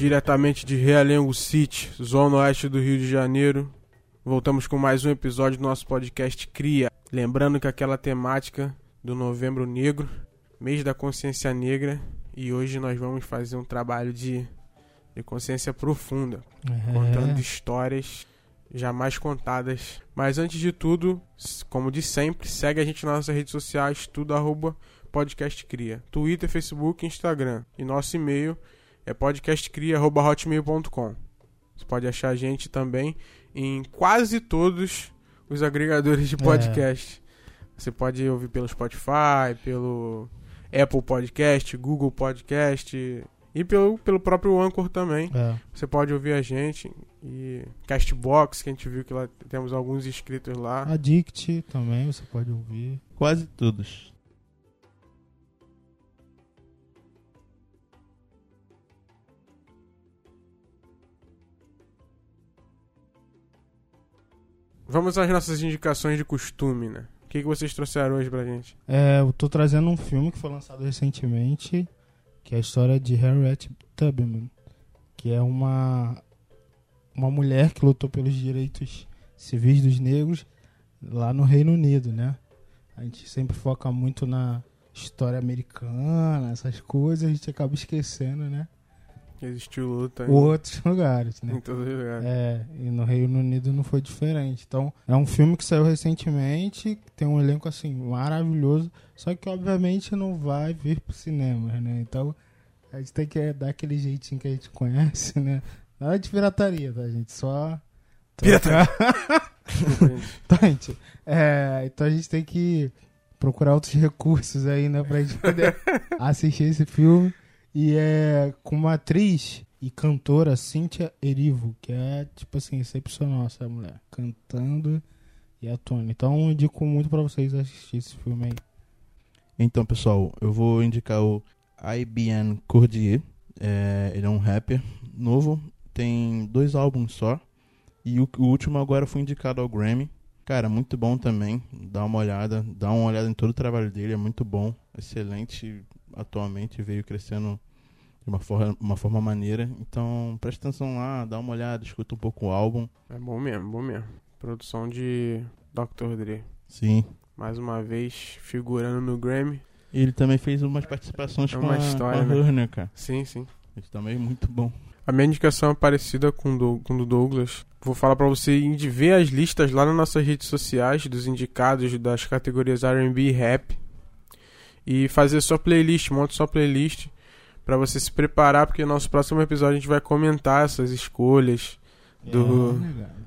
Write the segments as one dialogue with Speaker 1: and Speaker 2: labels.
Speaker 1: diretamente de Realengo City, zona oeste do Rio de Janeiro. Voltamos com mais um episódio do nosso podcast Cria. Lembrando que aquela temática do Novembro Negro, mês da consciência negra, e hoje nós vamos fazer um trabalho de, de consciência profunda,
Speaker 2: É.
Speaker 1: contando histórias jamais contadas. Mas antes de tudo, como de sempre, segue a gente nas nossas redes sociais, tudo arroba podcast cria. Twitter, Facebook Instagram. E nosso e-mail é podcastcria.hotmail.com. Você pode achar a gente também em quase todos os agregadores de
Speaker 2: É.
Speaker 1: podcast. Você pode ouvir pelo Spotify, pelo Apple Podcast, Google Podcast e pelo, pelo próprio Anchor também.
Speaker 2: É.
Speaker 1: Você pode ouvir a gente e Castbox, que a gente viu que lá temos alguns inscritos lá.
Speaker 2: Addict também, você pode ouvir.
Speaker 3: Quase todos.
Speaker 1: Vamos às nossas indicações de costume, né? O que, que vocês trouxeram hoje pra gente?
Speaker 2: É, eu tô trazendo um filme que foi lançado recentemente, que é a história de Harriet Tubman, que é uma uma mulher que lutou pelos direitos civis dos negros lá no Reino Unido, né? A gente sempre foca muito na história americana, essas coisas, a gente acaba esquecendo, né?
Speaker 1: Existiu luta em,
Speaker 2: Outros lugares, né?
Speaker 1: em todos os lugares.
Speaker 2: É, e no Reino Unido não foi diferente. Então, é um filme que saiu recentemente, tem um elenco assim maravilhoso, só que obviamente não vai vir pro cinema, né? Então, a gente tem que dar aquele jeitinho que a gente conhece, né? Nada de pirataria, tá, gente? Só
Speaker 1: Pirataria.
Speaker 2: Então, gente, é, então a gente tem que procurar outros recursos aí, né, pra gente poder assistir esse filme. E é com uma atriz e cantora, Cynthia Erivo, que é, tipo assim, excepcional essa mulher, cantando e atuando. Então, indico muito pra vocês assistir esse filme aí.
Speaker 3: Então, pessoal, eu vou indicar o IBN Cordier. É, ele é um rapper novo, tem dois álbuns só. E o, o último agora foi indicado ao Grammy. Cara, muito bom também. Dá uma olhada, dá uma olhada em todo o trabalho dele, é muito bom, excelente. Atualmente veio crescendo de uma forma, uma forma maneira. Então, presta atenção lá, dá uma olhada, escuta um pouco o álbum.
Speaker 1: É bom mesmo, bom mesmo. Produção de Dr. Dre.
Speaker 3: Sim.
Speaker 1: Mais uma vez, figurando no Grammy.
Speaker 3: E ele também fez umas participações
Speaker 1: É
Speaker 3: com
Speaker 1: uma
Speaker 3: a,
Speaker 1: história,
Speaker 3: com a
Speaker 1: né?
Speaker 3: Cara.
Speaker 1: Sim, sim.
Speaker 3: Isso também é muito bom.
Speaker 1: A minha indicação é parecida com o do, com do Douglas. Vou falar pra você ir ver as listas lá nas nossas redes sociais dos indicados das categorias R&B e rap e fazer sua playlist, monte sua playlist pra você se preparar porque no nosso próximo episódio a gente vai comentar essas escolhas Do-
Speaker 2: É,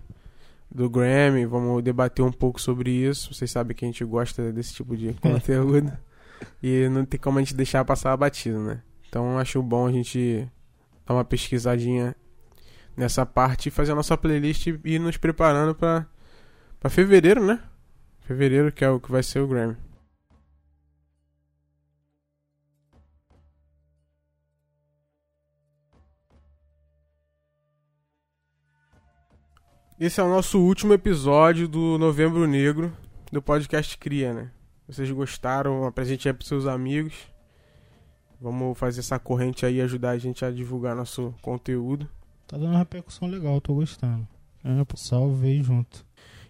Speaker 1: do Grammy, vamos debater um pouco sobre isso. Vocês sabem que a gente gosta desse tipo de conteúdo e não tem como a gente deixar passar batido, né? Então acho bom a gente dar uma pesquisadinha nessa parte e fazer a nossa playlist e ir nos preparando pra para fevereiro, né? Fevereiro que é o que vai ser o Grammy. Esse é o nosso último episódio do Novembro Negro do podcast Cria, né? Vocês gostaram? Apresente aí pros seus amigos. Vamos fazer essa corrente aí ajudar a gente a divulgar nosso conteúdo.
Speaker 2: Tá dando uma repercussão legal, tô gostando. É, salve junto.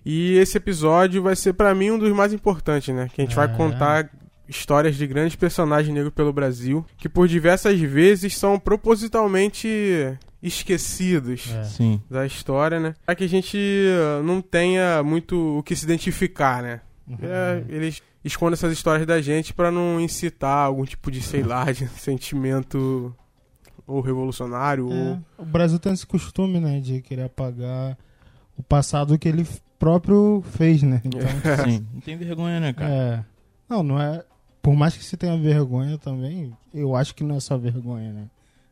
Speaker 1: E esse episódio vai ser pra mim um dos mais importantes, né? Que a gente vai
Speaker 2: É.
Speaker 1: contar histórias de grandes personagens negros pelo Brasil, que por diversas vezes são propositalmente esquecidos
Speaker 2: É.
Speaker 3: Sim.
Speaker 1: da história, né? Pra que a gente uh, não tenha muito o que se identificar, né?
Speaker 2: Uhum.
Speaker 1: É, eles escondem essas histórias da gente pra não incitar algum tipo de, sei lá, de sentimento ou revolucionário
Speaker 2: É,
Speaker 1: ou
Speaker 2: O Brasil tem esse costume, né, de querer apagar o passado que ele próprio fez, né? Então,
Speaker 3: Sim. Não tem vergonha, né, cara?
Speaker 2: é. Não, não é. Por mais que se tenha vergonha também, eu acho que não é só vergonha, né?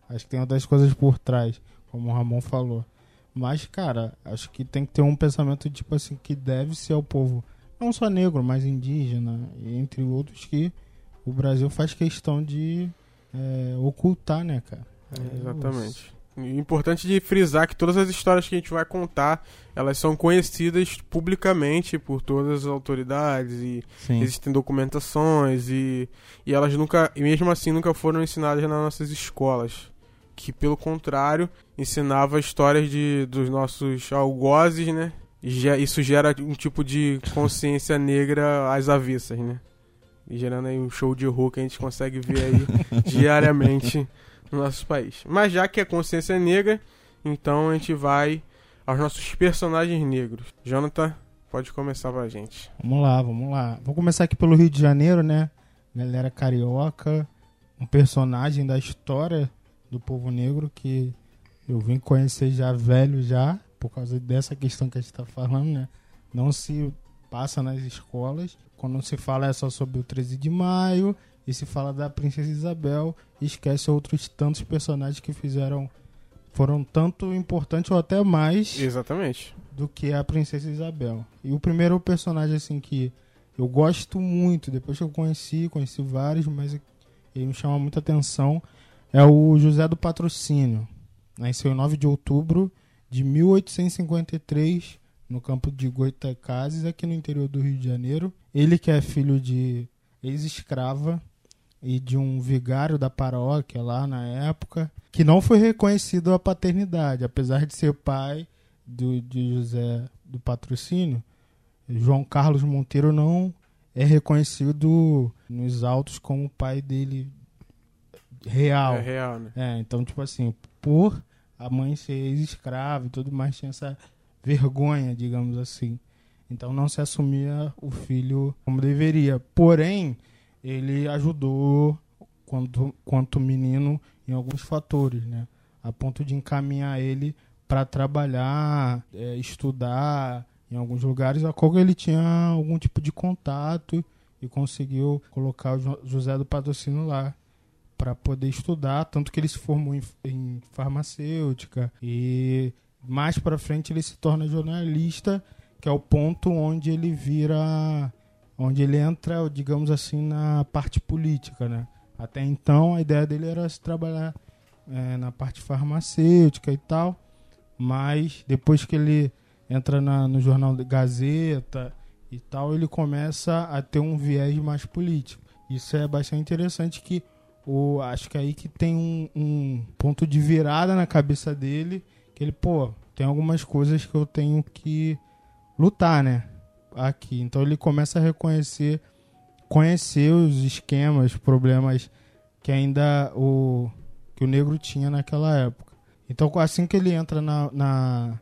Speaker 2: Acho que tem outras coisas por trás, como o Ramon falou. Mas, cara, acho que tem que ter um pensamento, tipo assim, que deve ser ao povo, não só negro, mas indígena, e entre outros, que o Brasil faz questão de é, ocultar, né, cara? É,
Speaker 1: Exatamente. E importante de frisar que todas as histórias que a gente vai contar, elas são conhecidas publicamente por todas as autoridades e
Speaker 3: Sim.
Speaker 1: existem documentações e, e elas nunca, e mesmo assim nunca foram ensinadas nas nossas escolas. Que pelo contrário ensinava histórias de, dos nossos algozes, né? E isso gera um tipo de consciência negra às avessas, né? E gerando aí um show de rua que a gente consegue ver aí diariamente no nosso país. Mas já que é consciência negra, então a gente vai aos nossos personagens negros. Jonathan, pode começar pra gente.
Speaker 2: Vamos lá, vamos lá. Vou começar aqui pelo Rio de Janeiro, né? Galera carioca, um personagem da história do povo negro que eu vim conhecer já velho já, por causa dessa questão que a gente está falando, né? Não se passa nas escolas. Quando se fala é só sobre o 13 de maio e se fala da Princesa Isabel, esquece outros tantos personagens que fizeram foram tanto importantes ou até mais
Speaker 1: exatamente
Speaker 2: do que a Princesa Isabel. E o primeiro personagem assim que eu gosto muito, depois que eu conheci, conheci vários, mas ele me chama muita atenção, é o José do Patrocínio. Nasceu em 9 de outubro de 1853 no campo de Goitacazes, aqui no interior do Rio de Janeiro. Ele que é filho de ex-escrava e de um vigário da paróquia lá na época, que não foi reconhecido a paternidade, apesar de ser pai do, de José do Patrocínio. João Carlos Monteiro não é reconhecido nos autos como pai dele real.
Speaker 1: É real, né?
Speaker 2: É, então, tipo assim, por a mãe ser ex-escrava e tudo mais, tinha essa vergonha, digamos assim. Então não se assumia o filho como deveria. Porém, ele ajudou quanto, quanto menino em alguns fatores, né? A ponto de encaminhar ele para trabalhar, é, estudar em alguns lugares, a qual ele tinha algum tipo de contato e conseguiu colocar o José do Patrocínio lá para poder estudar, tanto que ele se formou em, em farmacêutica e mais para frente ele se torna jornalista, que é o ponto onde ele vira, onde ele entra, digamos assim, na parte política, né? Até então a ideia dele era se trabalhar é, na parte farmacêutica e tal, mas depois que ele entra na, no jornal Gazeta e tal, ele começa a ter um viés mais político. Isso é bastante interessante que o, acho que é aí que tem um, um ponto de virada na cabeça dele, que ele, pô, tem algumas coisas que eu tenho que lutar, né? Aqui. Então ele começa a reconhecer, conhecer os esquemas, problemas que ainda o, que o negro tinha naquela época. Então assim que ele entra na, na,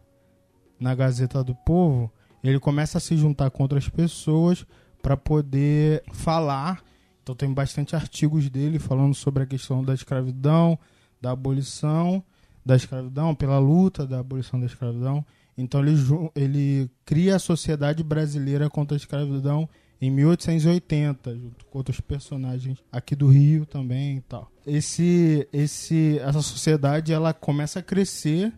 Speaker 2: na Gazeta do Povo, ele começa a se juntar com outras pessoas para poder falar então tem bastante artigos dele falando sobre a questão da escravidão, da abolição da escravidão, pela luta da abolição da escravidão. Então ele, ele cria a Sociedade Brasileira contra a Escravidão em 1880, junto com outros personagens aqui do Rio também e tal. Esse, esse, essa sociedade ela começa a crescer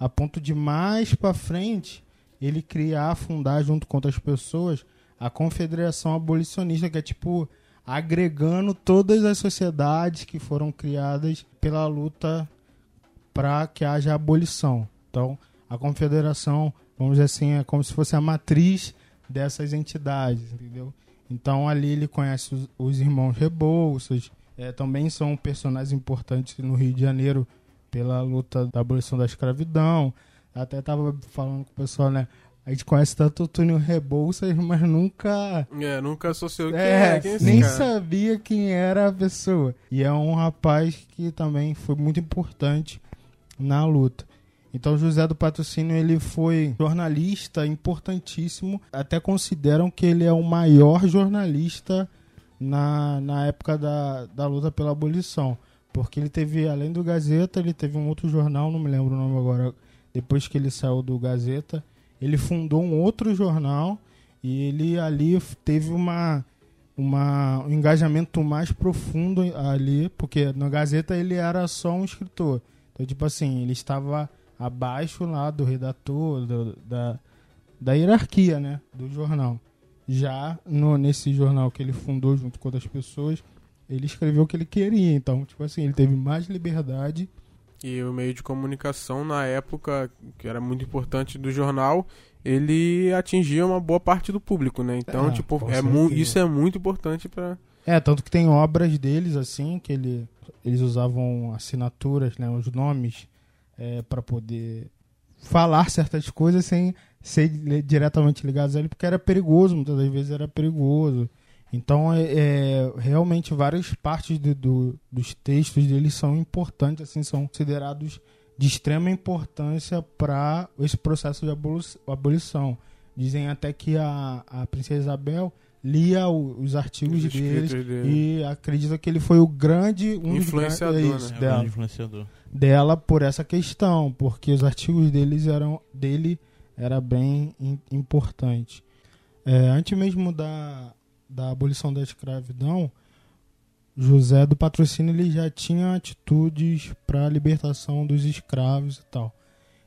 Speaker 2: a ponto de mais para frente ele criar, fundar junto com outras pessoas a Confederação Abolicionista, que é tipo agregando todas as sociedades que foram criadas pela luta para que haja abolição. Então, a confederação, vamos dizer assim, é como se fosse a matriz dessas entidades, entendeu? Então, ali ele conhece os, os irmãos Rebouças, é, também são personagens importantes no Rio de Janeiro pela luta da abolição da escravidão. Até estava falando com o pessoal, né? A gente conhece tanto o Túnel Rebouças, mas nunca.
Speaker 1: É, nunca associou quem
Speaker 2: é,
Speaker 1: é, quem é
Speaker 2: nem
Speaker 1: cara.
Speaker 2: sabia quem era a pessoa. E é um rapaz que também foi muito importante na luta. Então José do Patrocínio ele foi jornalista importantíssimo. Até consideram que ele é o maior jornalista na, na época da, da luta pela abolição. Porque ele teve, além do Gazeta, ele teve um outro jornal, não me lembro o nome agora, depois que ele saiu do Gazeta ele fundou um outro jornal e ele ali teve uma, uma, um engajamento mais profundo ali, porque na Gazeta ele era só um escritor. Então, tipo assim, ele estava abaixo lá do redator, do, da, da hierarquia, né, do jornal. Já no, nesse jornal que ele fundou junto com outras pessoas, ele escreveu o que ele queria. Então, tipo assim, ele teve mais liberdade
Speaker 1: e o meio de comunicação na época, que era muito importante do jornal, ele atingia uma boa parte do público, né? Então,
Speaker 2: é,
Speaker 1: tipo, é isso é muito importante para
Speaker 2: É, tanto que tem obras deles, assim, que ele, eles usavam assinaturas, né, os nomes, é, para poder falar certas coisas sem ser diretamente ligados a ele, porque era perigoso, muitas das vezes era perigoso. Então, é, é realmente, várias partes do, do, dos textos deles são importantes, assim, são considerados de extrema importância para esse processo de abolição. Dizem até que a, a princesa Isabel lia o, os artigos os deles dele. e acredita que ele foi o grande
Speaker 1: um influenciador,
Speaker 2: grandes,
Speaker 1: né?
Speaker 2: dela,
Speaker 3: é influenciador.
Speaker 2: dela por essa questão, porque os artigos deles eram dele era bem in, importante. É, antes mesmo da, da abolição da escravidão, José do Patrocínio ele já tinha atitudes para a libertação dos escravos e tal.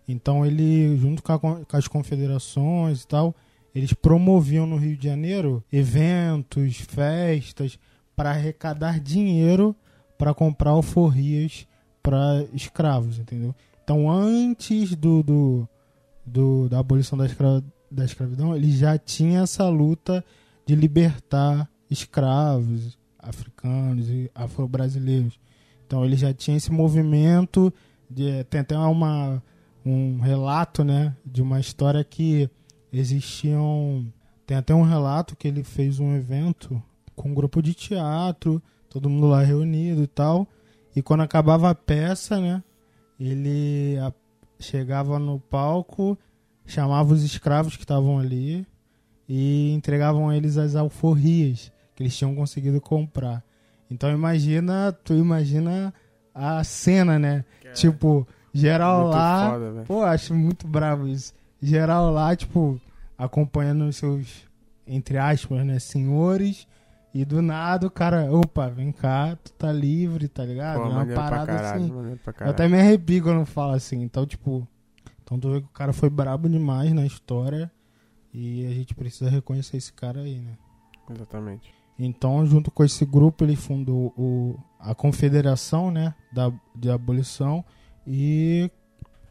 Speaker 2: Então ele, junto com, a, com, as confederações e tal, eles promoviam no Rio de Janeiro eventos, festas para arrecadar dinheiro para comprar alforrias para escravos, entendeu? Então antes do, do, do da abolição da, escra, da escravidão, ele já tinha essa luta de libertar escravos africanos e afro-brasileiros. Então ele já tinha esse movimento de tem até uma um relato, né, de uma história que existiam tem até um relato que ele fez um evento com um grupo de teatro, todo mundo lá reunido e tal. E quando acabava a peça, né, ele chegava no palco, chamava os escravos que estavam ali e entregavam a eles as alforrias que eles tinham conseguido comprar. Então imagina, tu imagina a cena, né? É. Tipo, geral muito lá. Foda, pô, acho muito bravo isso. Geral lá, tipo, acompanhando os seus, entre aspas, né, senhores. E do nada o cara, opa, vem cá, tu tá livre, tá ligado?
Speaker 1: Pô, é uma parada caralho, assim.
Speaker 2: Eu até me arrepio quando falo assim. Então, tipo, então tu vê que o cara foi brabo demais na história. E a gente precisa reconhecer esse cara aí, né?
Speaker 1: Exatamente.
Speaker 2: Então, junto com esse grupo, ele fundou o, a Confederação né, da, de Abolição e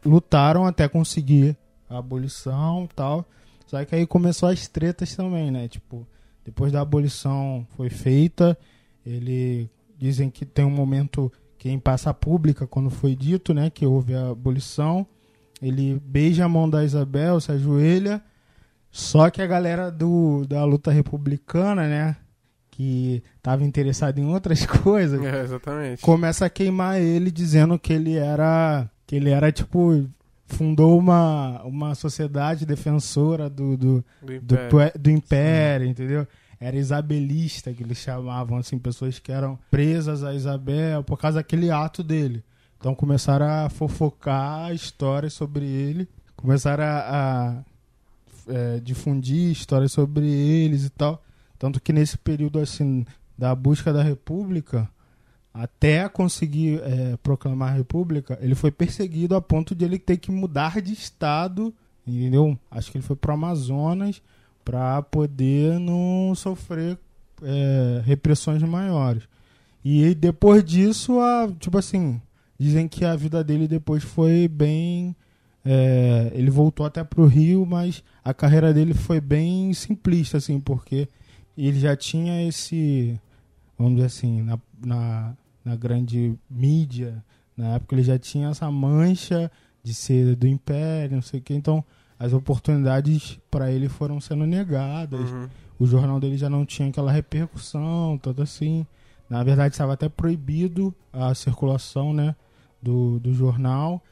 Speaker 2: lutaram até conseguir a abolição e tal. Só que aí começou as tretas também, né? Tipo, depois da abolição foi feita, ele dizem que tem um momento que em passa pública, quando foi dito, né, que houve a abolição, ele beija a mão da Isabel, se ajoelha, só que a galera do, da luta republicana, né, que estava interessado em outras coisas,
Speaker 1: é, exatamente.
Speaker 2: começa a queimar ele dizendo que ele era que ele era tipo fundou uma, uma sociedade defensora do do, do império, do, do império entendeu? Era isabelista que eles chamavam assim pessoas que eram presas a Isabel por causa daquele ato dele. Então começaram a fofocar histórias sobre ele, começaram a, a é, difundir histórias sobre eles e tal. Tanto que nesse período assim da busca da República, até conseguir é, proclamar a República, ele foi perseguido a ponto de ele ter que mudar de estado, entendeu? Acho que ele foi para Amazonas para poder não sofrer é, repressões maiores. E depois disso, a, tipo assim, dizem que a vida dele depois foi bem. É, ele voltou até para o Rio, mas a carreira dele foi bem simplista, assim, porque ele já tinha esse, vamos dizer assim, na, na, na grande mídia, na época ele já tinha essa mancha de ser do império, não sei o que, então as oportunidades para ele foram sendo negadas. Uhum. O jornal dele já não tinha aquela repercussão, tanto assim. Na verdade, estava até proibido a circulação né, do, do jornal.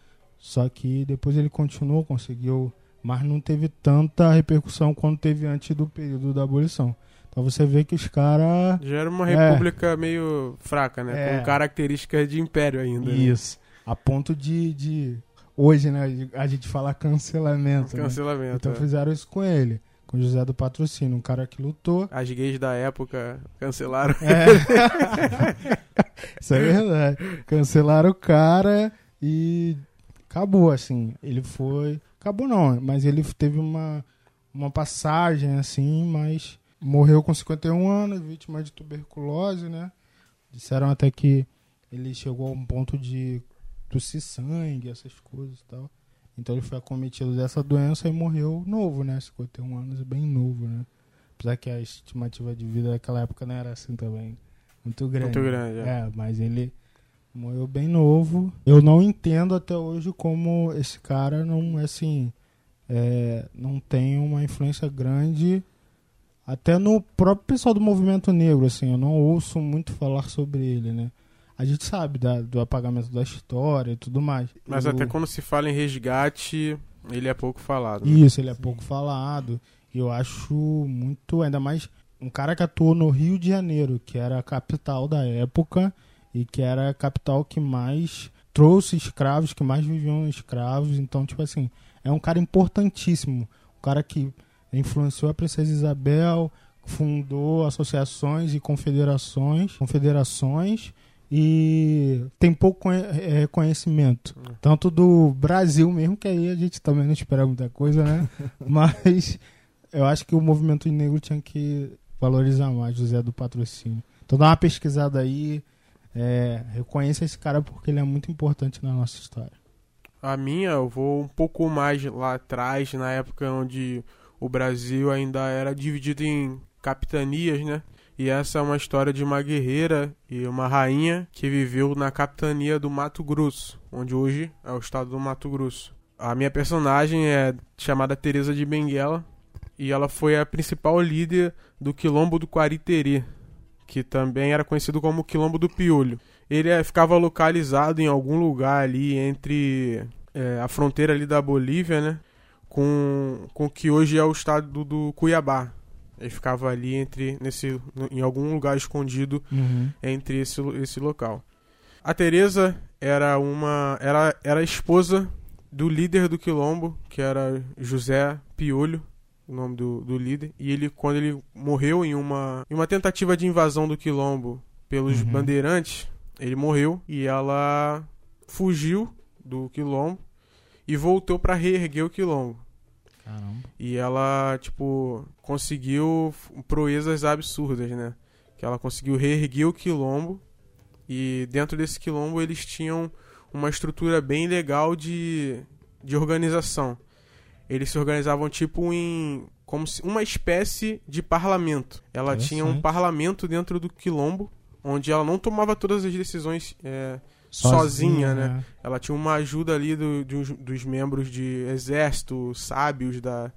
Speaker 2: Só que depois ele continuou, conseguiu, mas não teve tanta repercussão quanto teve antes do período da abolição. Pra você ver que os caras.
Speaker 1: Já era uma é. república meio fraca, né? É, com características de império ainda.
Speaker 2: Né? Isso. Né? A ponto de, de. Hoje, né? A gente fala cancelamento.
Speaker 1: Cancelamento. Né?
Speaker 2: Então é. fizeram isso com ele. Com José do Patrocínio, um cara que lutou.
Speaker 1: As gays da época cancelaram.
Speaker 2: É. isso é verdade. Cancelaram o cara e acabou, assim. Ele foi. Acabou não, mas ele teve uma, uma passagem, assim, mas morreu com 51 anos, vítima de tuberculose, né? Disseram até que ele chegou a um ponto de tossir sangue, essas coisas e tal. Então ele foi acometido dessa doença e morreu novo, né? 51 anos, bem novo, né? Apesar que a estimativa de vida daquela época não era assim também. muito grande.
Speaker 1: Muito grande, é.
Speaker 2: É, mas ele morreu bem novo. Eu não entendo até hoje como esse cara não, assim, é, não tem uma influência grande até no próprio pessoal do movimento negro, assim, eu não ouço muito falar sobre ele, né? A gente sabe da- do apagamento da história e tudo mais.
Speaker 1: Mas
Speaker 2: O-
Speaker 1: até quando se fala em resgate, ele é pouco falado. né?
Speaker 2: Isso, ele é pouco falado. E eu acho muito, ainda mais um cara que atuou no Rio de Janeiro, que era a capital da época e que era a capital que mais trouxe escravos, que mais viviam escravos. Então, tipo assim, é um cara importantíssimo. Um cara que influenciou a Princesa Isabel, fundou associações e confederações, confederações e tem pouco conhe- eh, reconhecimento. Tanto do Brasil mesmo, que aí a gente também não espera muita coisa, né? Mas eu acho que o movimento negro tinha que valorizar mais José do Patrocínio. Então dá uma pesquisada aí, é, reconheça esse cara porque ele é muito importante na nossa história.
Speaker 1: A minha, eu vou um pouco mais lá atrás, na época onde o Brasil ainda era dividido em capitanias, né? E essa é uma história de uma guerreira e uma rainha que viveu na capitania do Mato Grosso, onde hoje é o estado do Mato Grosso. A minha personagem é chamada Teresa de Benguela e ela foi a principal líder do Quilombo do Quariterê, que também era conhecido como Quilombo do Piolho. Ele eh, ficava localizado em algum lugar ali entre eh, a fronteira ali da Bolívia, né? Com, com o que hoje é o estado do, do Cuiabá. Ele ficava ali entre nesse em algum lugar escondido entre esse, esse local. A Teresa era uma era, era a esposa do líder do quilombo, que era José Piolho, o nome do, do líder, e ele quando ele morreu em uma em uma tentativa de invasão do quilombo pelos
Speaker 2: Uhum.
Speaker 1: bandeirantes, ele morreu e ela fugiu do quilombo e voltou para reerguer o quilombo.
Speaker 2: Caramba.
Speaker 1: E ela, tipo, conseguiu proezas absurdas, né? Que ela conseguiu reerguer o quilombo. E dentro desse quilombo eles tinham uma estrutura bem legal de, de organização. Eles se organizavam tipo em como se uma espécie de parlamento. Ela tinha um parlamento dentro do quilombo, onde ela não tomava todas as decisões é, sozinha, né? Ela tinha uma ajuda ali do- dos membros de exército, sábios da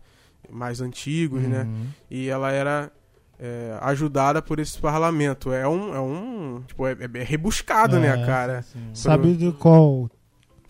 Speaker 1: mais antigos, né?
Speaker 2: Uhum.
Speaker 1: E ela era é, ajudada por esse parlamento. É um, é um, tipo, é, é rebuscado, né,
Speaker 2: É,
Speaker 1: cara?
Speaker 2: Sabe de qual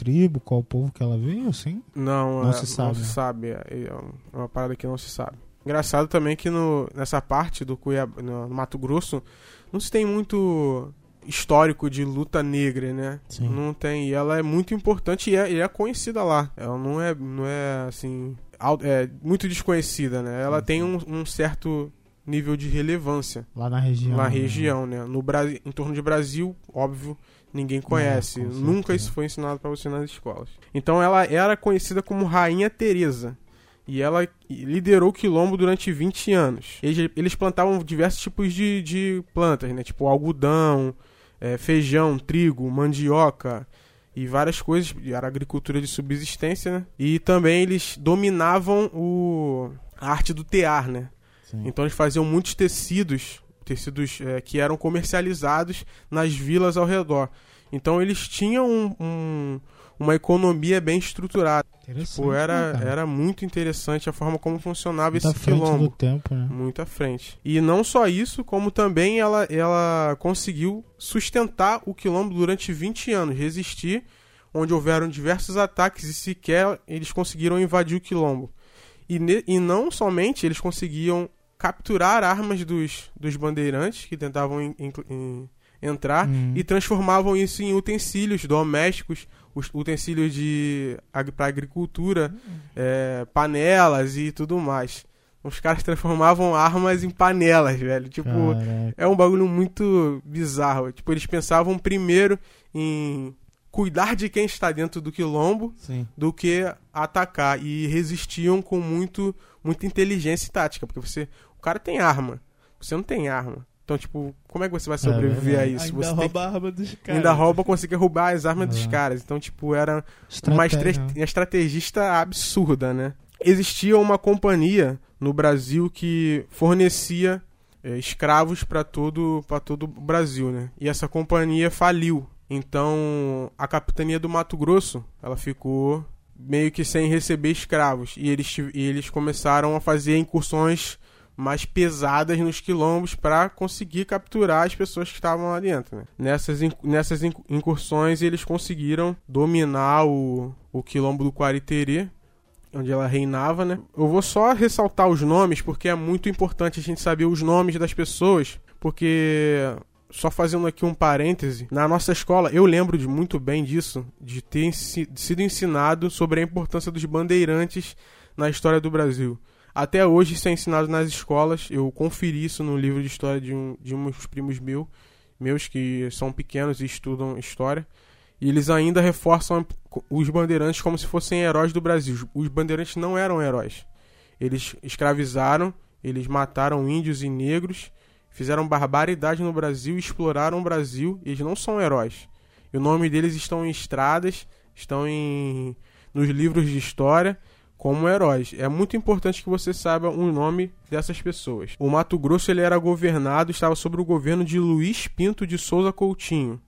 Speaker 2: tribo, qual povo que ela veio, assim?
Speaker 1: Não,
Speaker 2: Não
Speaker 1: é,
Speaker 2: se sabe,
Speaker 1: Não se
Speaker 2: né?
Speaker 1: sabe. É, é uma parada que não se sabe. Engraçado também que no, nessa parte do Cuiabá, no, Mato Grosso, não se tem muito histórico de luta negra, né?
Speaker 3: Sim.
Speaker 1: Não tem. E ela é muito importante e é, e é conhecida lá. Ela não é, não é assim, é muito desconhecida, né? Ela
Speaker 2: Sim,
Speaker 1: tem
Speaker 2: sim.
Speaker 1: um, um certo nível de relevância
Speaker 2: Lá na região.
Speaker 1: na
Speaker 2: né?
Speaker 1: região, né? No Brasil, em torno de Brasil, óbvio, ninguém conhece. Nunca isso foi ensinado para você nas escolas. Então ela era conhecida como Rainha Teresa. E ela liderou o quilombo durante 20 anos. Eles, eles plantavam diversos tipos de, de plantas, né? Tipo algodão, eh, feijão, trigo, mandioca e várias coisas. Era agricultura de subsistência, né? E também eles dominavam o, a arte do tear, né?
Speaker 3: Sim.
Speaker 1: Então eles faziam muitos tecidos, tecidos eh, que eram comercializados nas vilas ao redor. Então eles tinham um- um- uma economia bem estruturada.
Speaker 2: Interessante,
Speaker 1: Pô, era,
Speaker 2: né,
Speaker 1: era muito interessante a forma como funcionava esse
Speaker 2: frente do
Speaker 1: quilombo.
Speaker 2: tempo, né?
Speaker 1: Muito à frente. E não só isso, como também ela, ela conseguiu sustentar o quilombo durante 20 anos, resistir, onde houveram diversos ataques e sequer eles conseguiram invadir o quilombo. E, ne- e não somente eles conseguiam capturar armas dos, dos bandeirantes que tentavam en- en- en- entrar
Speaker 2: Hum.
Speaker 1: e transformavam isso em utensílios domésticos, os utensílios de para agricultura, é, panelas e tudo mais. Os caras transformavam armas em panelas, velho. Tipo,
Speaker 2: Caraca.
Speaker 1: é um bagulho muito bizarro. Tipo, eles pensavam primeiro em cuidar de quem está dentro do quilombo
Speaker 3: Sim.
Speaker 1: do que atacar e resistiam com muito muita inteligência e tática, porque você, o cara tem arma, você não tem arma. Então, tipo, como é que você vai sobreviver a
Speaker 2: verdade.
Speaker 1: isso?
Speaker 3: Ainda
Speaker 1: você tem
Speaker 3: rouba a arma dos
Speaker 1: que-
Speaker 3: caras.
Speaker 1: ainda rouba, conseguir roubar as armas dos
Speaker 2: É.
Speaker 1: caras. Então, tipo, era uma estre-
Speaker 2: Estratégia.
Speaker 1: uma estrategista absurda, né? Existia uma companhia no Brasil que fornecia é, escravos para todo, todo o Brasil, né? E essa companhia faliu. Então, a capitania do Mato Grosso, ela ficou meio que sem receber escravos. E eles, e eles começaram a fazer incursões mais pesadas nos quilombos para conseguir capturar as pessoas que estavam lá dentro. Né? Nessas, nessas incursões eles conseguiram dominar o, o quilombo do Quariterê, onde ela reinava, né? Eu vou só ressaltar os nomes porque é muito importante a gente saber os nomes das pessoas, porque só fazendo aqui um parêntese, na nossa escola eu lembro de muito bem disso, de ter sido ensinado sobre a importância dos bandeirantes na história do Brasil. Até hoje isso é ensinado nas escolas. Eu conferi isso no livro de história de, um, de uns primos meu, meus que são pequenos e estudam história. E eles ainda reforçam os bandeirantes como se fossem heróis do Brasil. Os bandeirantes não eram heróis. Eles escravizaram, eles mataram índios e negros, fizeram barbaridade no Brasil, exploraram o Brasil. Eles não são heróis. E o nome deles estão em estradas, estão em nos livros de história como heróis. É muito importante que você saiba o nome dessas pessoas. O Mato Grosso ele era governado, estava sob o governo de Luiz Pinto de Souza Coutinho.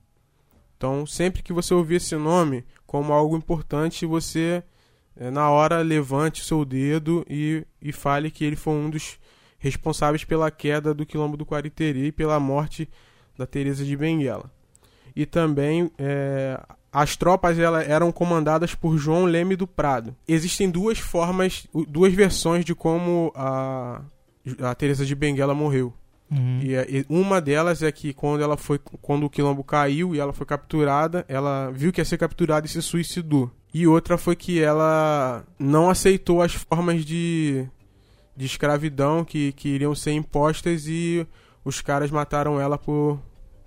Speaker 1: Então, sempre que você ouvir esse nome como algo importante, você eh, na hora levante o seu dedo e, e fale que ele foi um dos responsáveis pela queda do quilombo do Quariteri e pela morte da Teresa de Benguela. E também é, as tropas ela, eram comandadas por João Leme do Prado. Existem duas formas, duas versões de como a, a Teresa de Benguela morreu. Uhum. E, e, uma delas é que quando ela foi quando o quilombo caiu e ela foi capturada, ela viu que ia ser capturada e se suicidou. E outra foi que ela não aceitou as formas de, de escravidão que, que iriam ser impostas e os caras mataram ela por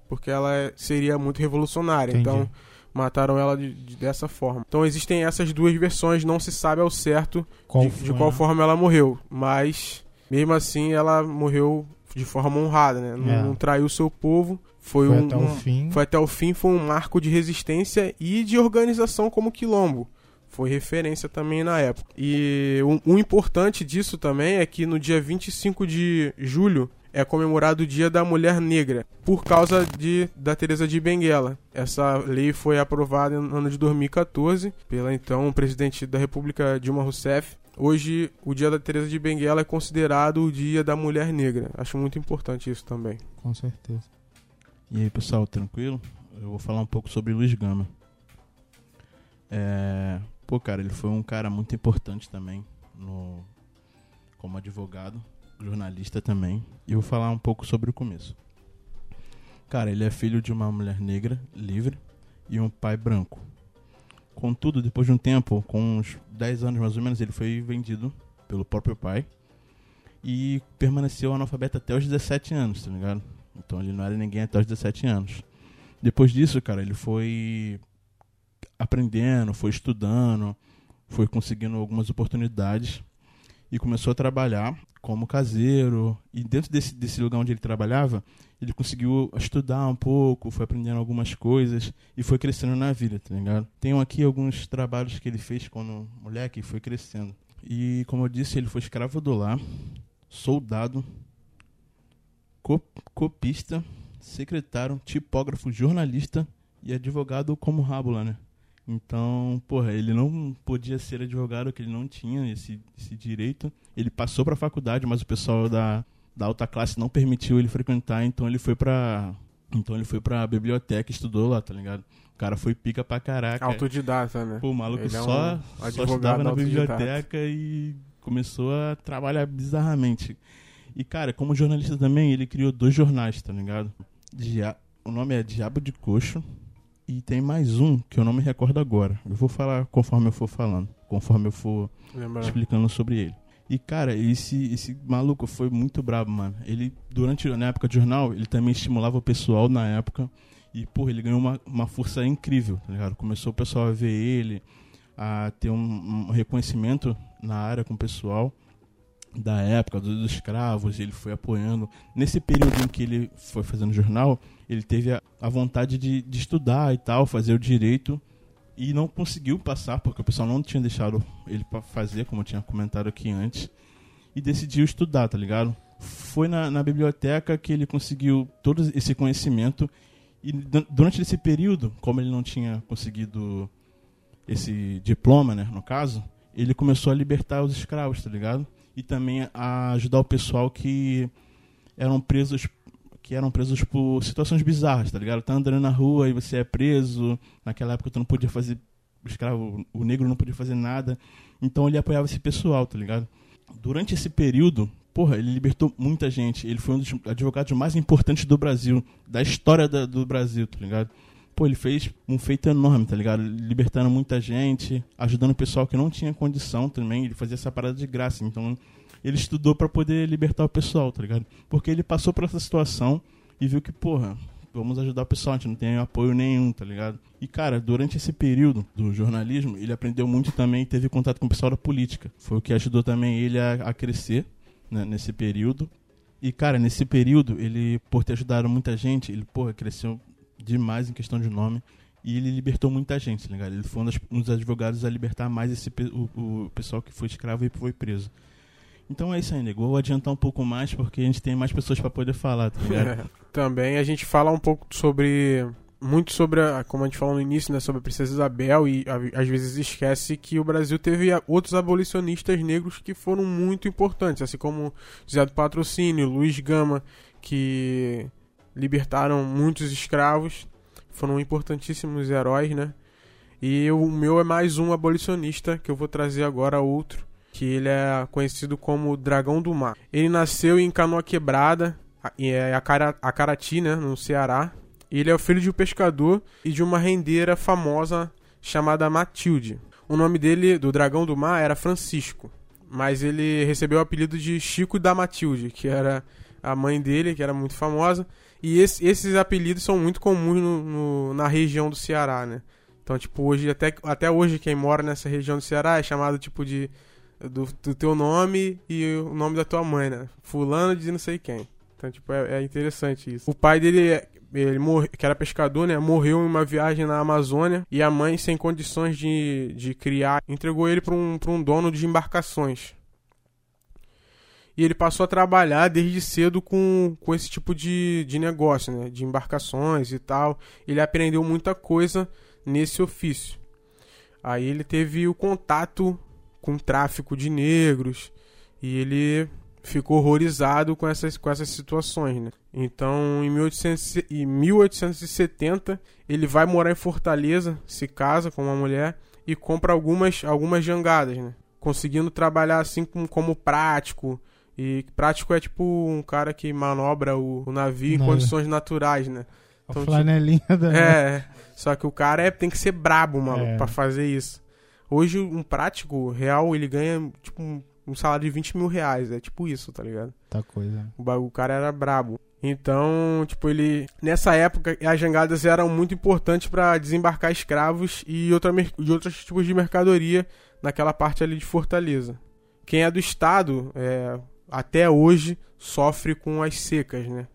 Speaker 1: porque ela seria muito revolucionária. Entendi. Então mataram ela de, de, dessa forma. Então existem essas duas versões, não se sabe ao certo qual de, de, qual forma ela morreu, mas mesmo assim ela morreu de forma honrada, né? Não, é. não traiu seu povo. Foi, foi um, até o fim. Foi até o fim, foi um marco de resistência e de organização como quilombo. Foi referência também na época. E o um, um importante disso também é que no dia 25 de julho é comemorado o Dia da Mulher Negra, por causa de, da Teresa de Benguela. Essa lei foi aprovada no ano de 2014 pela então presidente da República Dilma Rousseff. Hoje, o Dia da Teresa de Benguela é considerado o Dia da Mulher Negra. Acho muito importante isso também.
Speaker 2: Com certeza.
Speaker 3: E aí, pessoal, tranquilo? Eu vou falar um pouco sobre Luiz Gama. É... Pô, cara, ele foi um cara muito importante também no... como advogado jornalista também, e vou falar um pouco sobre o começo. Cara, ele é filho de uma mulher negra, livre, e um pai branco. Contudo, depois de um tempo, com uns 10 anos mais ou menos, ele foi vendido pelo próprio pai e permaneceu analfabeto até os 17 anos, tá ligado? Então ele não era ninguém até os 17 anos. Depois disso, cara, ele foi aprendendo, foi estudando, foi conseguindo algumas oportunidades e começou a trabalhar como caseiro. E dentro desse, desse lugar onde ele trabalhava, ele conseguiu estudar um pouco, foi aprendendo algumas coisas e foi crescendo na vida, tá ligado? Tenho aqui alguns trabalhos que ele fez quando moleque e foi crescendo. E como eu disse, ele foi escravo do lar, soldado, copista, secretário, tipógrafo, jornalista e advogado como Rábula, né? Então, porra, ele não podia ser advogado, que ele não tinha esse, esse direito. Ele passou para a faculdade, mas o pessoal da, da alta classe não permitiu ele frequentar, então ele foi pra. Então ele foi pra biblioteca e estudou lá, tá ligado? O cara foi pica pra caraca.
Speaker 1: Autodidata, né?
Speaker 3: Pô, o maluco ele só, é um só estudava na biblioteca e começou a trabalhar bizarramente. E, cara, como jornalista também, ele criou dois jornais, tá ligado? Dia... O nome é Diabo de Coxo e tem mais um que eu não me recordo agora. Eu vou falar conforme eu for falando, conforme eu for Lembra. explicando sobre ele. E, cara, esse, esse maluco foi muito brabo, mano. Ele, durante, na época de jornal, ele também estimulava o pessoal na época. E, porra, ele ganhou uma, uma força incrível, tá ligado? Começou o pessoal a ver ele, a ter um, um reconhecimento na área com o pessoal da época, dos escravos, ele foi apoiando. Nesse período em que ele foi fazendo jornal, ele teve a, a vontade de, de, estudar e tal, fazer o direito, e não conseguiu passar, porque o pessoal não tinha deixado ele para fazer, como eu tinha comentado aqui antes, e decidiu estudar, tá ligado? foi na, na biblioteca que ele conseguiu todo esse conhecimento e durante esse período, como ele não tinha conseguido esse diploma, né, no caso, ele começou a libertar os escravos, tá ligado? E também a ajudar o pessoal que eram presos que eram presos por situações bizarras, tá ligado? Tá andando na rua e você é preso. Naquela época tu não podia fazer o escravo, o negro não podia fazer nada. Então ele apoiava esse pessoal, tá ligado? Durante esse período, porra, ele libertou muita gente. Ele foi um dos advogados mais importantes do Brasil, da história da, do Brasil, tá ligado? Pô, ele fez um feito enorme, tá ligado? Libertando muita gente, ajudando o pessoal que não tinha condição também. Ele fazia essa parada de graça. Então, ele estudou para poder libertar o pessoal, tá ligado? Porque ele passou por essa situação e viu que, porra, vamos ajudar o pessoal, a gente não tem apoio nenhum, tá ligado? E, cara, durante esse período do jornalismo, ele aprendeu muito também teve contato com o pessoal da política. Foi o que ajudou também ele a, a crescer né, nesse período. E, cara, nesse período, ele, por ter ajudado muita gente, ele, porra, cresceu demais em questão de nome. E ele libertou muita gente, tá ligado? Ele foi um, um dos advogados a libertar mais esse, o, o pessoal que foi escravo e foi preso. Então é isso aí, nego. Vou adiantar um pouco mais porque a gente tem mais pessoas para poder falar, tá ligado?
Speaker 1: Também a gente fala um pouco sobre. Muito sobre, a, como a gente falou no início, né, sobre a Princesa Isabel, e a, às vezes esquece que o Brasil teve outros abolicionistas negros que foram muito importantes, assim como José do Patrocínio, Luiz Gama, que libertaram muitos escravos, foram importantíssimos heróis, né? E o meu é mais um abolicionista, que eu vou trazer agora outro, que ele é conhecido como Dragão do Mar. Ele nasceu em Canoa Quebrada, é a Carati, né, no Ceará. Ele é o filho de um pescador e de uma rendeira famosa chamada Matilde. O nome dele, do Dragão do Mar, era Francisco, mas ele recebeu o apelido de Chico da Matilde, que era a mãe dele, que era muito famosa. E esse, esses apelidos são muito comuns no, no, na região do Ceará, né? Então, tipo, hoje, até, até hoje, quem mora nessa região do Ceará é chamado, tipo, de do, do, teu nome e o nome da tua mãe, né? Fulano de não sei quem. Então, tipo, é, é interessante isso. O pai dele, ele morre, que era pescador, né? Morreu em uma viagem na Amazônia e a mãe, sem condições de, de criar, entregou ele para um, pra um dono de embarcações. E ele passou a trabalhar desde cedo com, com esse tipo de, de negócio, né? De embarcações e tal. Ele aprendeu muita coisa nesse ofício. Aí ele teve o contato com tráfico de negros e ele ficou horrorizado com essas, com essas situações, né? Então, em, 1800, em 1870, ele vai morar em Fortaleza, se casa com uma mulher e compra algumas, algumas jangadas, né? Conseguindo trabalhar assim como, como prático. E prático é tipo um cara que manobra o, o navio em condições naturais, né?
Speaker 2: Então, a flanelinha tipo, da...
Speaker 1: É, só que o cara é, tem que ser brabo, maluco, é. pra fazer isso. Hoje, um prático real, ele ganha, tipo, um, um salário de 20 mil reais. É tipo isso, tá ligado?
Speaker 2: Tá coisa.
Speaker 1: O, o cara era brabo. Então, tipo, ele. Nessa época, as jangadas eram muito importantes para desembarcar escravos e, outra, e outros tipos de mercadoria naquela parte ali de Fortaleza. Quem é do estado, é, até hoje, sofre com as secas, né?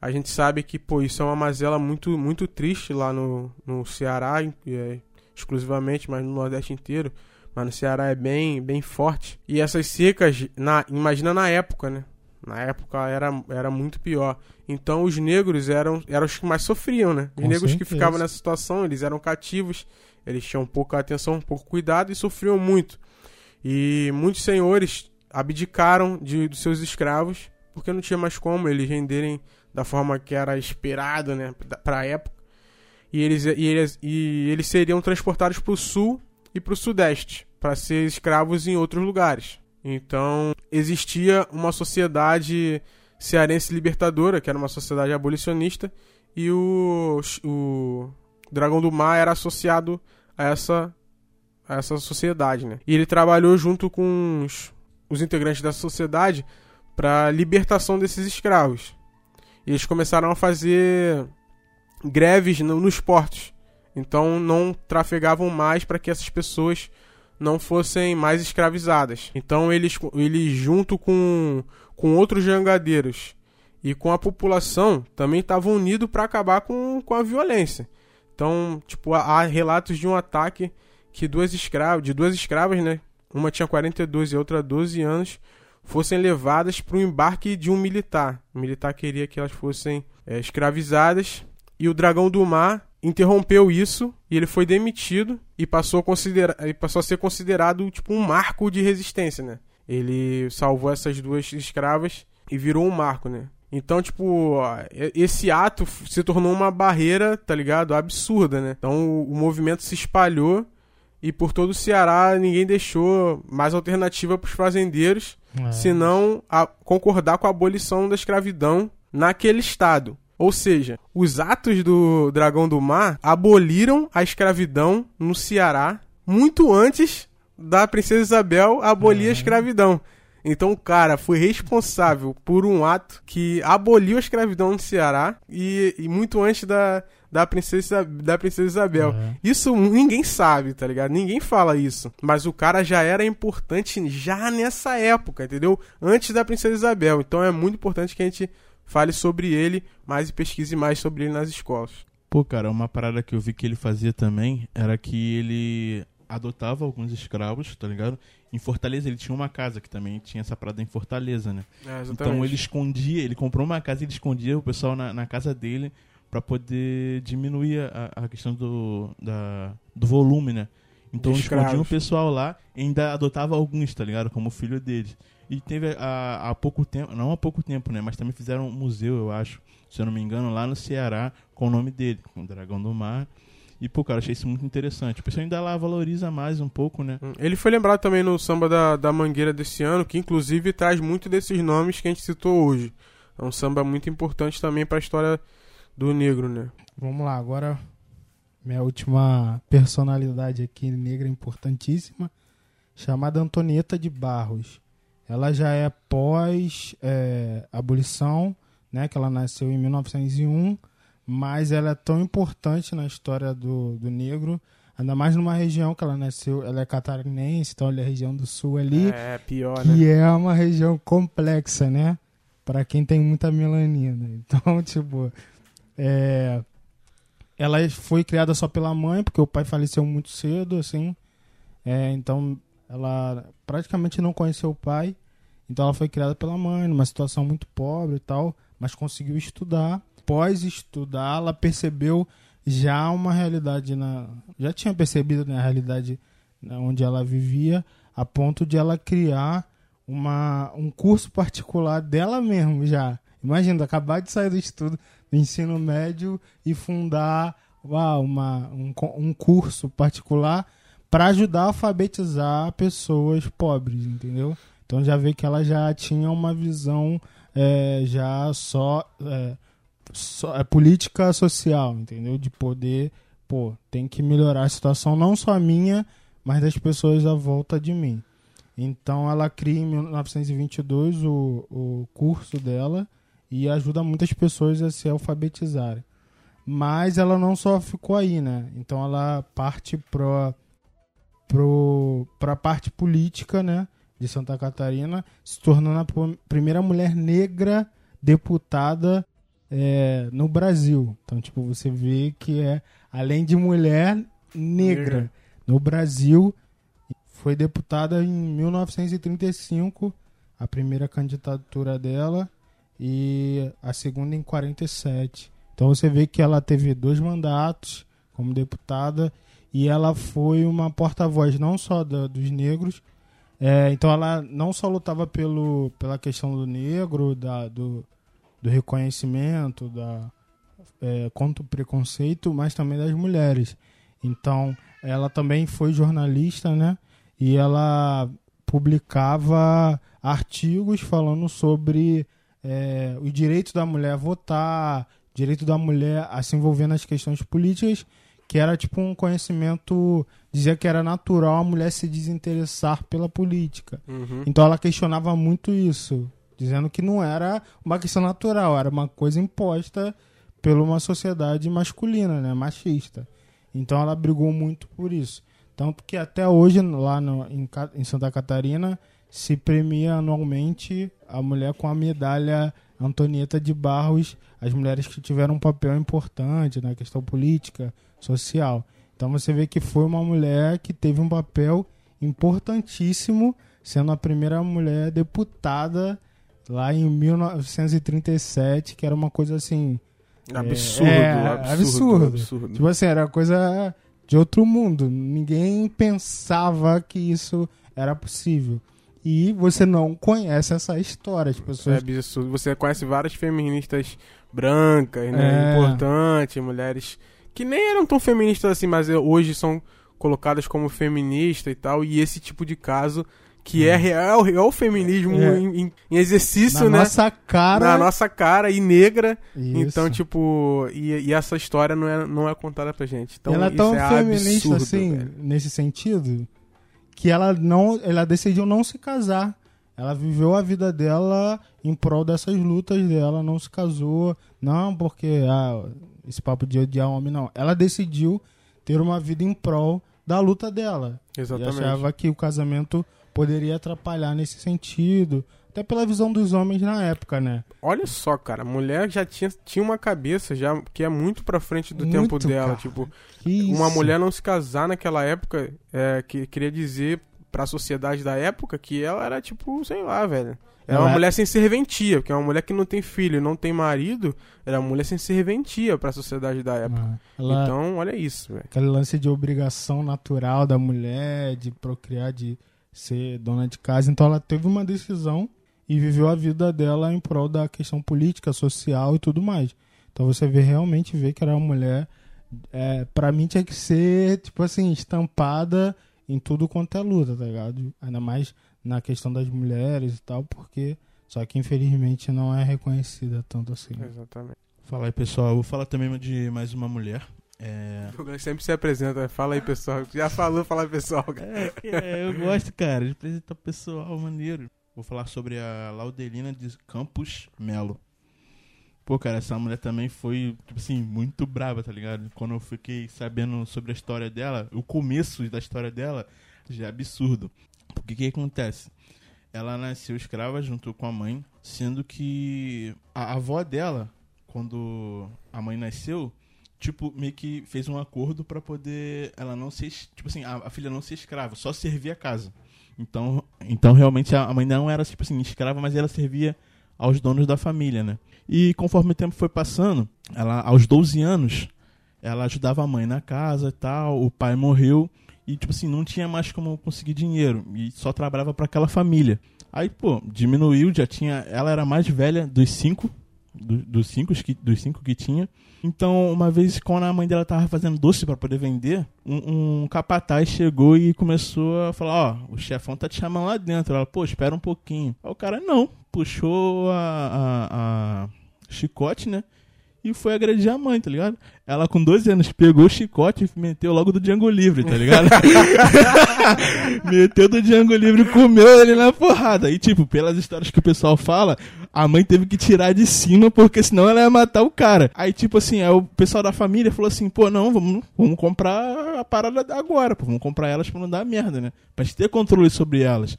Speaker 1: A gente sabe que, pô, isso é uma mazela muito, muito triste lá no, no Ceará, é, exclusivamente, mas no Nordeste inteiro. Mas no Ceará é bem, bem forte. E essas secas, na, imagina na época, né? Na época era, era muito pior. Então os negros eram, eram os que mais sofriam, né? Os Com negros certeza. que ficavam nessa situação, eles eram cativos, eles tinham pouca atenção, pouco cuidado e sofriam muito. E muitos senhores abdicaram de, dos seus escravos porque não tinha mais como eles renderem da forma que era esperado, né, para a época e eles, e eles, e eles seriam transportados para o sul e para o sudeste para ser escravos em outros lugares. Então existia uma sociedade cearense libertadora, que era uma sociedade abolicionista, e o, o Dragão do Mar era associado a essa, a essa sociedade. Né? E ele trabalhou junto com os, os integrantes da sociedade para a libertação desses escravos. E eles começaram a fazer greves no, nos portos. Então não trafegavam mais para que essas pessoas não fossem mais escravizadas. Então eles, eles junto com, com outros jangadeiros e com a população também estavam unidos para acabar com, com a violência. Então, tipo, há relatos de um ataque que duas escravas, de duas escravas, né? Uma tinha 42 e outra 12 anos, fossem levadas para o embarque de um militar. O militar queria que elas fossem é, escravizadas e o dragão do mar interrompeu isso e ele foi demitido e passou a, e passou a ser considerado tipo um marco de resistência, né? Ele salvou essas duas escravas e virou um marco, né? Então, tipo, esse ato se tornou uma barreira, tá ligado? Absurda, né? Então o movimento se espalhou e por todo o Ceará ninguém deixou mais alternativa para os fazendeiros, é. senão a concordar com a abolição da escravidão naquele estado. Ou seja, os atos do Dragão do Mar aboliram a escravidão no Ceará muito antes da Princesa Isabel abolir a escravidão. Então o cara foi responsável por um ato que aboliu a escravidão no Ceará e, e muito antes da, da princesa, da princesa Isabel. Uhum. Isso ninguém sabe, tá ligado? Ninguém fala isso. Mas o cara já era importante já nessa época, entendeu? Antes da princesa Isabel. Então é muito importante que a gente fale sobre ele mais e pesquise mais sobre ele nas escolas.
Speaker 3: Pô, cara, uma parada que eu vi que ele fazia também era que ele adotava alguns escravos, tá ligado? Em Fortaleza ele tinha uma casa que também tinha essa parada em Fortaleza, né? É, então ele escondia, ele comprou uma casa e ele escondia o pessoal na, na casa dele para poder diminuir a, a questão do, da, do volume, né? Então ele escondia o pessoal lá e ainda adotava alguns, tá ligado? Como filho deles. E teve há, há pouco tempo, não há pouco tempo, né? Mas também fizeram um museu, eu acho, se eu não me engano, lá no Ceará, com o nome dele, com o Dragão do Mar. E, pô, cara, achei isso muito interessante. O pessoal ainda lá valoriza mais um pouco, né?
Speaker 1: Hum, ele foi lembrado também no samba da, da Mangueira desse ano, que inclusive traz muito desses nomes que a gente citou hoje. É um samba muito importante também para a história do negro, né?
Speaker 2: Vamos lá, agora minha última personalidade aqui negra importantíssima, chamada Antonieta de Barros. Ela já é pós é, abolição, né? Que ela nasceu em 1901 mas ela é tão importante na história do, do negro, ainda mais numa região que ela nasceu, ela é catarinense, então ela é região do sul ali.
Speaker 1: É, pior,
Speaker 2: que
Speaker 1: né?
Speaker 2: é uma região complexa, né? Para quem tem muita melanina. Então, tipo, é, ela foi criada só pela mãe, porque o pai faleceu muito cedo, assim. É, então, ela praticamente não conheceu o pai. Então, ela foi criada pela mãe, numa situação muito pobre e tal, mas conseguiu estudar após estudar, ela percebeu já uma realidade na. Já tinha percebido né, a realidade onde ela vivia, a ponto de ela criar uma, um curso particular dela mesmo já. Imagina, acabar de sair do estudo ensino médio e fundar uau, uma, um, um curso particular para ajudar a alfabetizar pessoas pobres, entendeu? Então já vê que ela já tinha uma visão é, já só é, so, é política social, entendeu? De poder, pô, tem que melhorar a situação não só minha, mas das pessoas à volta de mim. Então ela cria em 1922 o, o curso dela e ajuda muitas pessoas a se alfabetizarem. Mas ela não só ficou aí, né? Então ela parte para a parte política, né, de Santa Catarina, se tornando a primeira mulher negra deputada é, no Brasil. Então, tipo, você vê que é, além de mulher negra, no Brasil, foi deputada em 1935, a primeira candidatura dela, e a segunda em 47. Então você vê que ela teve dois mandatos como deputada e ela foi uma porta-voz não só da, dos negros, é, então ela não só lutava pelo, pela questão do negro, da, do, do reconhecimento, da, é, contra o preconceito, mas também das mulheres. Então, ela também foi jornalista, né? E ela publicava artigos falando sobre é, o direito da mulher a votar, direito da mulher a se envolver nas questões políticas, que era tipo um conhecimento, dizia que era natural a mulher se desinteressar pela política. Uhum. Então ela questionava muito isso dizendo que não era uma questão natural, era uma coisa imposta por uma sociedade masculina, né, machista. Então ela brigou muito por isso. Tanto que até hoje, lá no, em, em Santa Catarina, se premia anualmente a mulher com a medalha Antonieta de Barros, as mulheres que tiveram um papel importante na questão política, social. Então você vê que foi uma mulher que teve um papel importantíssimo, sendo a primeira mulher deputada lá em 1937, que era uma coisa assim.
Speaker 1: Absurdo,
Speaker 2: é,
Speaker 1: absurdo,
Speaker 2: absurdo.
Speaker 1: absurdo.
Speaker 2: Tipo assim, era coisa de outro mundo. Ninguém pensava que isso era possível. E você não conhece essa história. As
Speaker 1: É
Speaker 2: pessoas.
Speaker 1: absurdo. Você conhece várias feministas brancas, né?
Speaker 2: É.
Speaker 1: Importantes, mulheres que nem eram tão feministas assim, mas hoje são colocadas como feminista e tal. E esse tipo de caso que é real, é o feminismo
Speaker 2: É.
Speaker 1: em, em- exercício,
Speaker 2: na
Speaker 1: né?
Speaker 2: nossa cara.
Speaker 1: Na nossa cara e negra.
Speaker 2: Isso.
Speaker 1: Então, tipo, e, e essa história não é, não é contada pra gente. Então,
Speaker 2: ela é tão
Speaker 1: é
Speaker 2: feminista
Speaker 1: absurdo,
Speaker 2: assim,
Speaker 1: velho.
Speaker 2: nesse sentido, que ela não, ela decidiu não se casar. Ela viveu a vida dela em prol dessas lutas dela, não se casou, não porque ah, esse papo de odiar homem não. Ela decidiu ter uma vida em prol da luta dela.
Speaker 1: Exatamente.
Speaker 2: E achava que o casamento poderia atrapalhar nesse sentido, até pela visão dos homens na época, né?
Speaker 1: Olha só, cara, a mulher já tinha, tinha uma cabeça já que é muito pra frente do tempo
Speaker 2: Muito,
Speaker 1: dela.
Speaker 2: cara.
Speaker 1: Tipo, uma mulher não se casar naquela época, é, que queria dizer pra sociedade da época que ela era tipo, sei lá, velho. Era
Speaker 2: Ela
Speaker 1: uma
Speaker 2: é-
Speaker 1: mulher sem serventia, porque é uma mulher que não tem filho, não tem marido, era uma mulher sem serventia pra sociedade da época.
Speaker 2: Ah, ela-
Speaker 1: Então, olha isso, velho.
Speaker 2: Aquele lance de obrigação natural da mulher, de procriar, de ser dona de casa. Então ela teve uma decisão e viveu a vida dela em prol da questão política, social e tudo mais. Então você vê realmente vê que era uma mulher. É, para mim tinha que ser, tipo assim, estampada em tudo quanto é luta, tá ligado? Ainda mais na questão das mulheres e tal, porque. Só que infelizmente não é reconhecida tanto assim.
Speaker 1: Exatamente.
Speaker 3: Fala aí, pessoal. Eu vou falar também de mais uma mulher. É...
Speaker 1: O Douglas sempre se apresenta, fala aí, pessoal. Já falou, fala aí, pessoal.
Speaker 3: É, é, eu gosto, cara, de apresentar pessoal maneiro. Vou falar sobre a Laudelina de Campos Melo. Pô, cara, essa mulher também foi, tipo assim, muito brava, tá ligado? Quando eu fiquei sabendo sobre a história dela, o começo da história dela já é absurdo. Porque o que acontece? Ela nasceu escrava junto com a mãe, sendo que a avó dela, quando a mãe nasceu, tipo, meio que fez um acordo pra poder ela não ser, tipo assim, a, a filha não ser escrava, só servir a casa. Então, então realmente a mãe não era, tipo assim, escrava, mas ela servia aos donos da família, né? E conforme o tempo foi passando, ela, aos 12 anos, ela ajudava a mãe na casa e tal, o pai morreu e, tipo assim, não tinha mais como conseguir dinheiro e só trabalhava para aquela família. Aí, pô, diminuiu, já tinha. Ela era mais velha dos cinco, do- dos, cinco que, dos cinco que tinha. Então, uma vez, quando a mãe dela tava fazendo doce para poder vender, um, um capataz chegou e começou a falar: Ó, o chefão tá te chamando lá dentro. Ela, pô, espera um pouquinho. Aí o cara, não, puxou a, a- a chicote, né? E foi agredir a mãe, tá ligado? Ela com 12 anos pegou o chicote e meteu logo do Django Livre, tá ligado? meteu do Django Livre comeu ele na porrada. E tipo, pelas histórias que o pessoal fala, a mãe teve que tirar de cima porque senão ela ia matar o cara. Aí tipo assim, aí o pessoal da família falou assim, pô, não, vamos, vamos comprar a parada agora, pô, vamos comprar elas pra não dar merda, né? Pra gente ter controle sobre elas.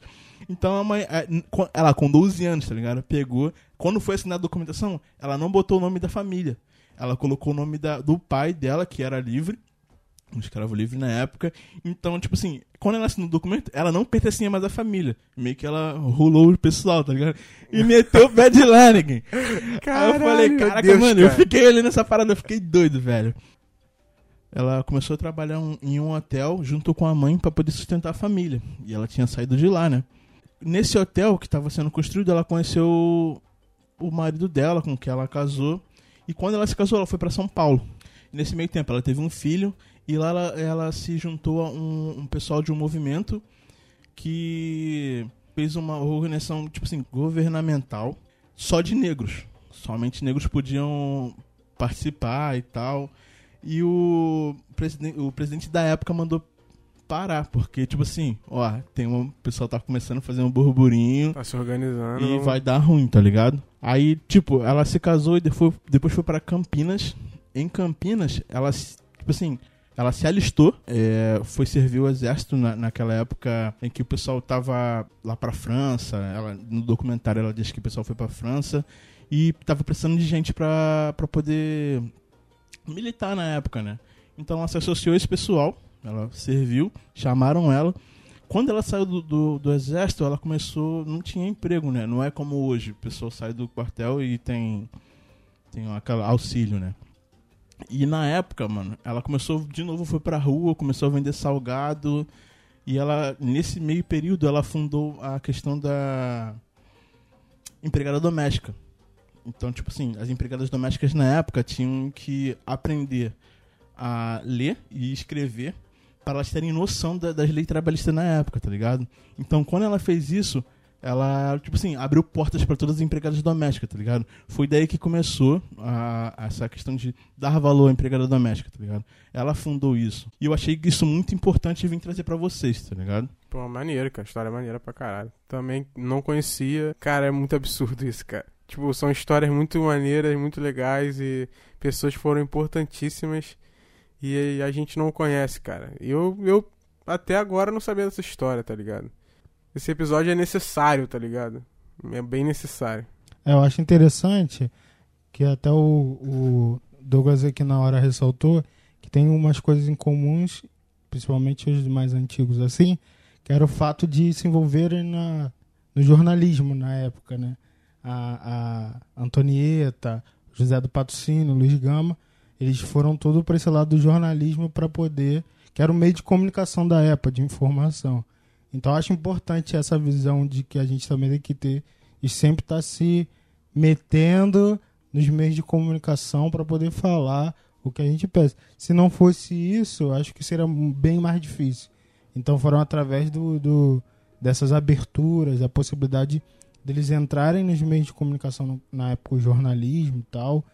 Speaker 3: Então a mãe, com- ela com 12 anos, tá ligado? Pegou. Quando foi assinada a documentação, ela não botou o nome da família. Ela colocou o nome da- do pai dela, que era livre, um escravo livre na época. Então, tipo assim, quando ela assinou o documento, ela não pertencia mais à família. Meio que ela rolou o pessoal, tá ligado? E meteu o pé de ninguém. Aí eu falei, caraca,
Speaker 1: Deus,
Speaker 3: mano, eu
Speaker 1: cara.
Speaker 3: fiquei ali nessa parada, eu fiquei doido, velho. Ela começou a trabalhar um- em um hotel junto com a mãe pra poder sustentar a família. E ela tinha saído de lá, né? Nesse hotel que estava sendo construído, ela conheceu o marido dela, com quem ela casou. E quando ela se casou, ela foi pra São Paulo. Nesse meio tempo, ela teve um filho e lá ela, ela se juntou a um, um pessoal de um movimento que fez uma organização, tipo assim, governamental só de negros. Somente negros podiam participar e tal. E o presidente, o presidente da época mandou parar, porque, tipo assim, ó, tem um o pessoal tá começando a fazer um burburinho
Speaker 1: Tá se organizando.
Speaker 3: e vai dar ruim, tá ligado? Aí, tipo, ela se casou e depois, depois foi pra Campinas. Em Campinas, ela, tipo assim, ela se alistou, é, foi servir o exército na, naquela época em que o pessoal tava lá pra França. Ela, no documentário ela diz que o pessoal foi pra França e tava precisando de gente pra, poder militar na época, né? Então ela se associou a esse pessoal, ela serviu, chamaram ela. quando ela saiu do, do, do exército, ela começou. Não tinha emprego, né? Não é como hoje. A pessoa sai do quartel e tem. Tem aquele auxílio, né? E na época, mano, ela começou de novo, foi pra rua, começou a vender salgado. E ela, nesse meio período, ela fundou a questão da empregada doméstica. Então, tipo assim, as empregadas domésticas na época tinham que aprender a ler e escrever para elas terem noção da, das leis trabalhistas na época, tá ligado? Então, quando ela fez isso, ela, tipo assim, abriu portas para todas as empregadas domésticas, tá ligado? Foi daí que começou a, a essa questão de dar valor à empregada doméstica, tá ligado? Ela fundou isso. E eu achei isso muito importante e vim trazer para vocês, tá ligado?
Speaker 1: Pô, maneiro, cara. História maneira pra caralho. Também não conhecia. Cara, é muito absurdo isso, cara. Tipo, são histórias muito maneiras, muito legais e pessoas foram importantíssimas e a gente não conhece, cara. Eu, eu até agora não sabia dessa história, tá ligado? Esse episódio é necessário, tá ligado? É bem necessário.
Speaker 2: É, eu acho interessante que até o, o Douglas aqui na hora ressaltou que tem umas coisas em comuns, principalmente os mais antigos assim, que era o fato de se envolverem na, no jornalismo na época, né? A, a Antonieta, José do Patrocínio, Luiz Gama, eles foram tudo para esse lado do jornalismo para poder, que era o meio de comunicação da época, de informação. Então acho importante essa visão de que a gente também tem que ter e sempre estar tá se metendo nos meios de comunicação para poder falar o que a gente pensa. Se não fosse isso, acho que seria bem mais difícil. Então foram através do, do dessas aberturas, a possibilidade deles entrarem nos meios de comunicação na época o jornalismo e tal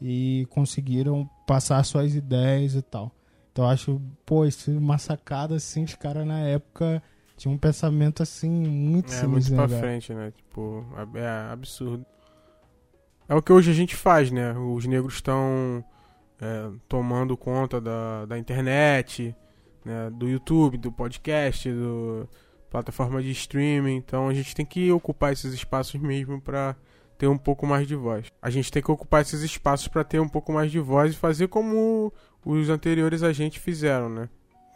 Speaker 2: e conseguiram passar suas ideias e tal. Então acho, pô, isso uma sacada assim, os caras na época tinham um pensamento assim muito
Speaker 1: É muito pra frente, né? Tipo, é, é absurdo. É o que hoje a gente faz, né? Os negros estão é, tomando conta da, da internet, né? do YouTube, do podcast, do plataforma de streaming. Então a gente tem que ocupar esses espaços mesmo para ter um pouco mais de voz. A gente tem que ocupar esses espaços para ter um pouco mais de voz e fazer como os anteriores a gente fizeram, né?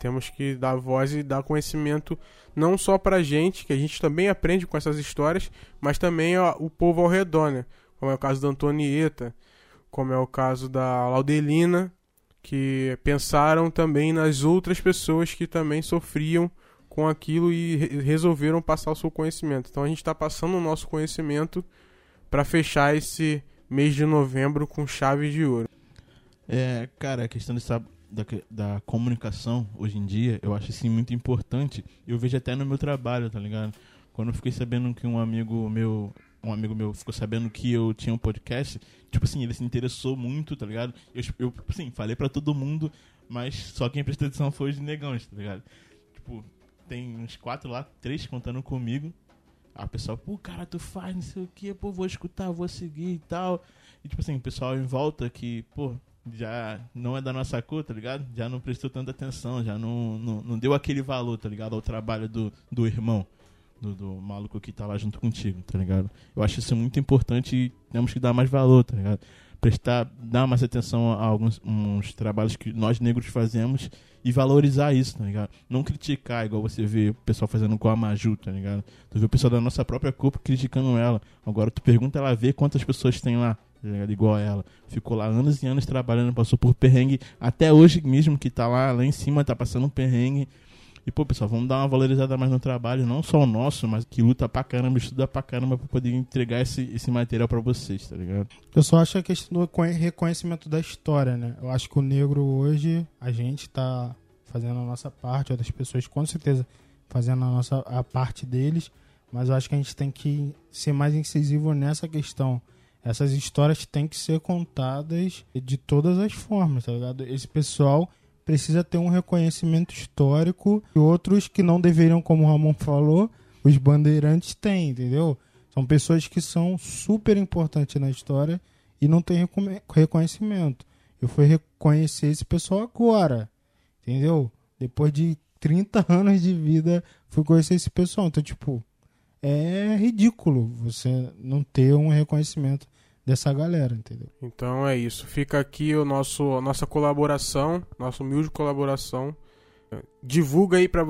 Speaker 1: Temos que dar voz e dar conhecimento não só pra gente, que a gente também aprende com essas histórias, mas também ó, o povo ao redor, né? Como é o caso da Antonieta, como é o caso da Laudelina, que pensaram também nas outras pessoas que também sofriam com aquilo e re resolveram passar o seu conhecimento. Então a gente está passando o nosso conhecimento para fechar esse mês de novembro com chave de ouro.
Speaker 3: É, cara, a questão dessa, da, da comunicação hoje em dia, eu acho assim muito importante. Eu vejo até no meu trabalho, tá ligado? Quando eu fiquei sabendo que um amigo meu, um amigo meu ficou sabendo que eu tinha um podcast, tipo assim, ele se interessou muito, tá ligado? Eu, eu tipo assim, falei para todo mundo, mas só quem prestou atenção foi os negões, tá ligado? Tipo, tem uns quatro lá, três contando comigo. A pessoa, pô, cara, tu faz não sei o que, pô, vou escutar, vou seguir e tal. E tipo assim, o pessoal em volta que, pô, já não é da nossa cor, tá ligado? Já não prestou tanta atenção, já não, não, não deu aquele valor, tá ligado? Ao trabalho do, do irmão, do, do maluco que tá lá junto contigo, tá ligado? Eu acho isso muito importante e temos que dar mais valor, tá ligado? Prestar, dar mais atenção a alguns uns trabalhos que nós negros fazemos e valorizar isso, tá ligado? Não criticar, igual você vê o pessoal fazendo com a Maju, tá ligado? Tu vê o pessoal da nossa própria corpo criticando ela. Agora tu pergunta ela ver quantas pessoas tem lá, ligado? Igual ela. Ficou lá anos e anos trabalhando, passou por perrengue. Até hoje mesmo que tá lá, lá em cima, tá passando um perrengue. E, pô, pessoal, vamos dar uma valorizada mais no trabalho, não só o nosso, mas que luta pra caramba, estuda pra caramba pra poder entregar esse, esse material pra vocês, tá ligado?
Speaker 2: Eu só acho a questão do reconhecimento da história, né? Eu acho que o negro hoje, a gente tá fazendo a nossa parte, outras pessoas com certeza fazendo a nossa a parte deles, mas eu acho que a gente tem que ser mais incisivo nessa questão. Essas histórias têm que ser contadas de todas as formas, tá ligado? Esse pessoal precisa ter um reconhecimento histórico e outros que não deveriam, como o Ramon falou, os bandeirantes têm, entendeu? São pessoas que são super importantes na história e não têm reconhecimento. Eu fui reconhecer esse pessoal agora, entendeu? Depois de 30 anos de vida, fui conhecer esse pessoal. Então, tipo, é ridículo você não ter um reconhecimento dessa galera, entendeu?
Speaker 1: Então é isso. Fica aqui o nosso a nossa colaboração, nossa humilde colaboração divulga aí para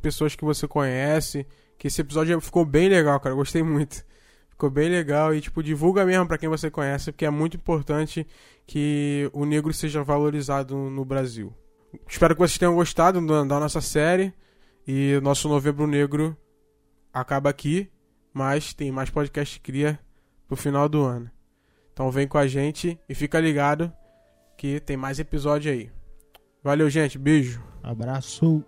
Speaker 1: pessoas que você conhece. Que esse episódio ficou bem legal, cara. Gostei muito. Ficou bem legal e, tipo, divulga mesmo para quem você conhece, porque é muito importante que o negro seja valorizado no Brasil. Espero que vocês tenham gostado da nossa série. E nosso Novembro Negro acaba aqui, mas tem mais podcast cria pro final do ano. Então vem com a gente e fica ligado que tem mais episódio aí. Valeu, gente. Beijo.
Speaker 2: Abraço.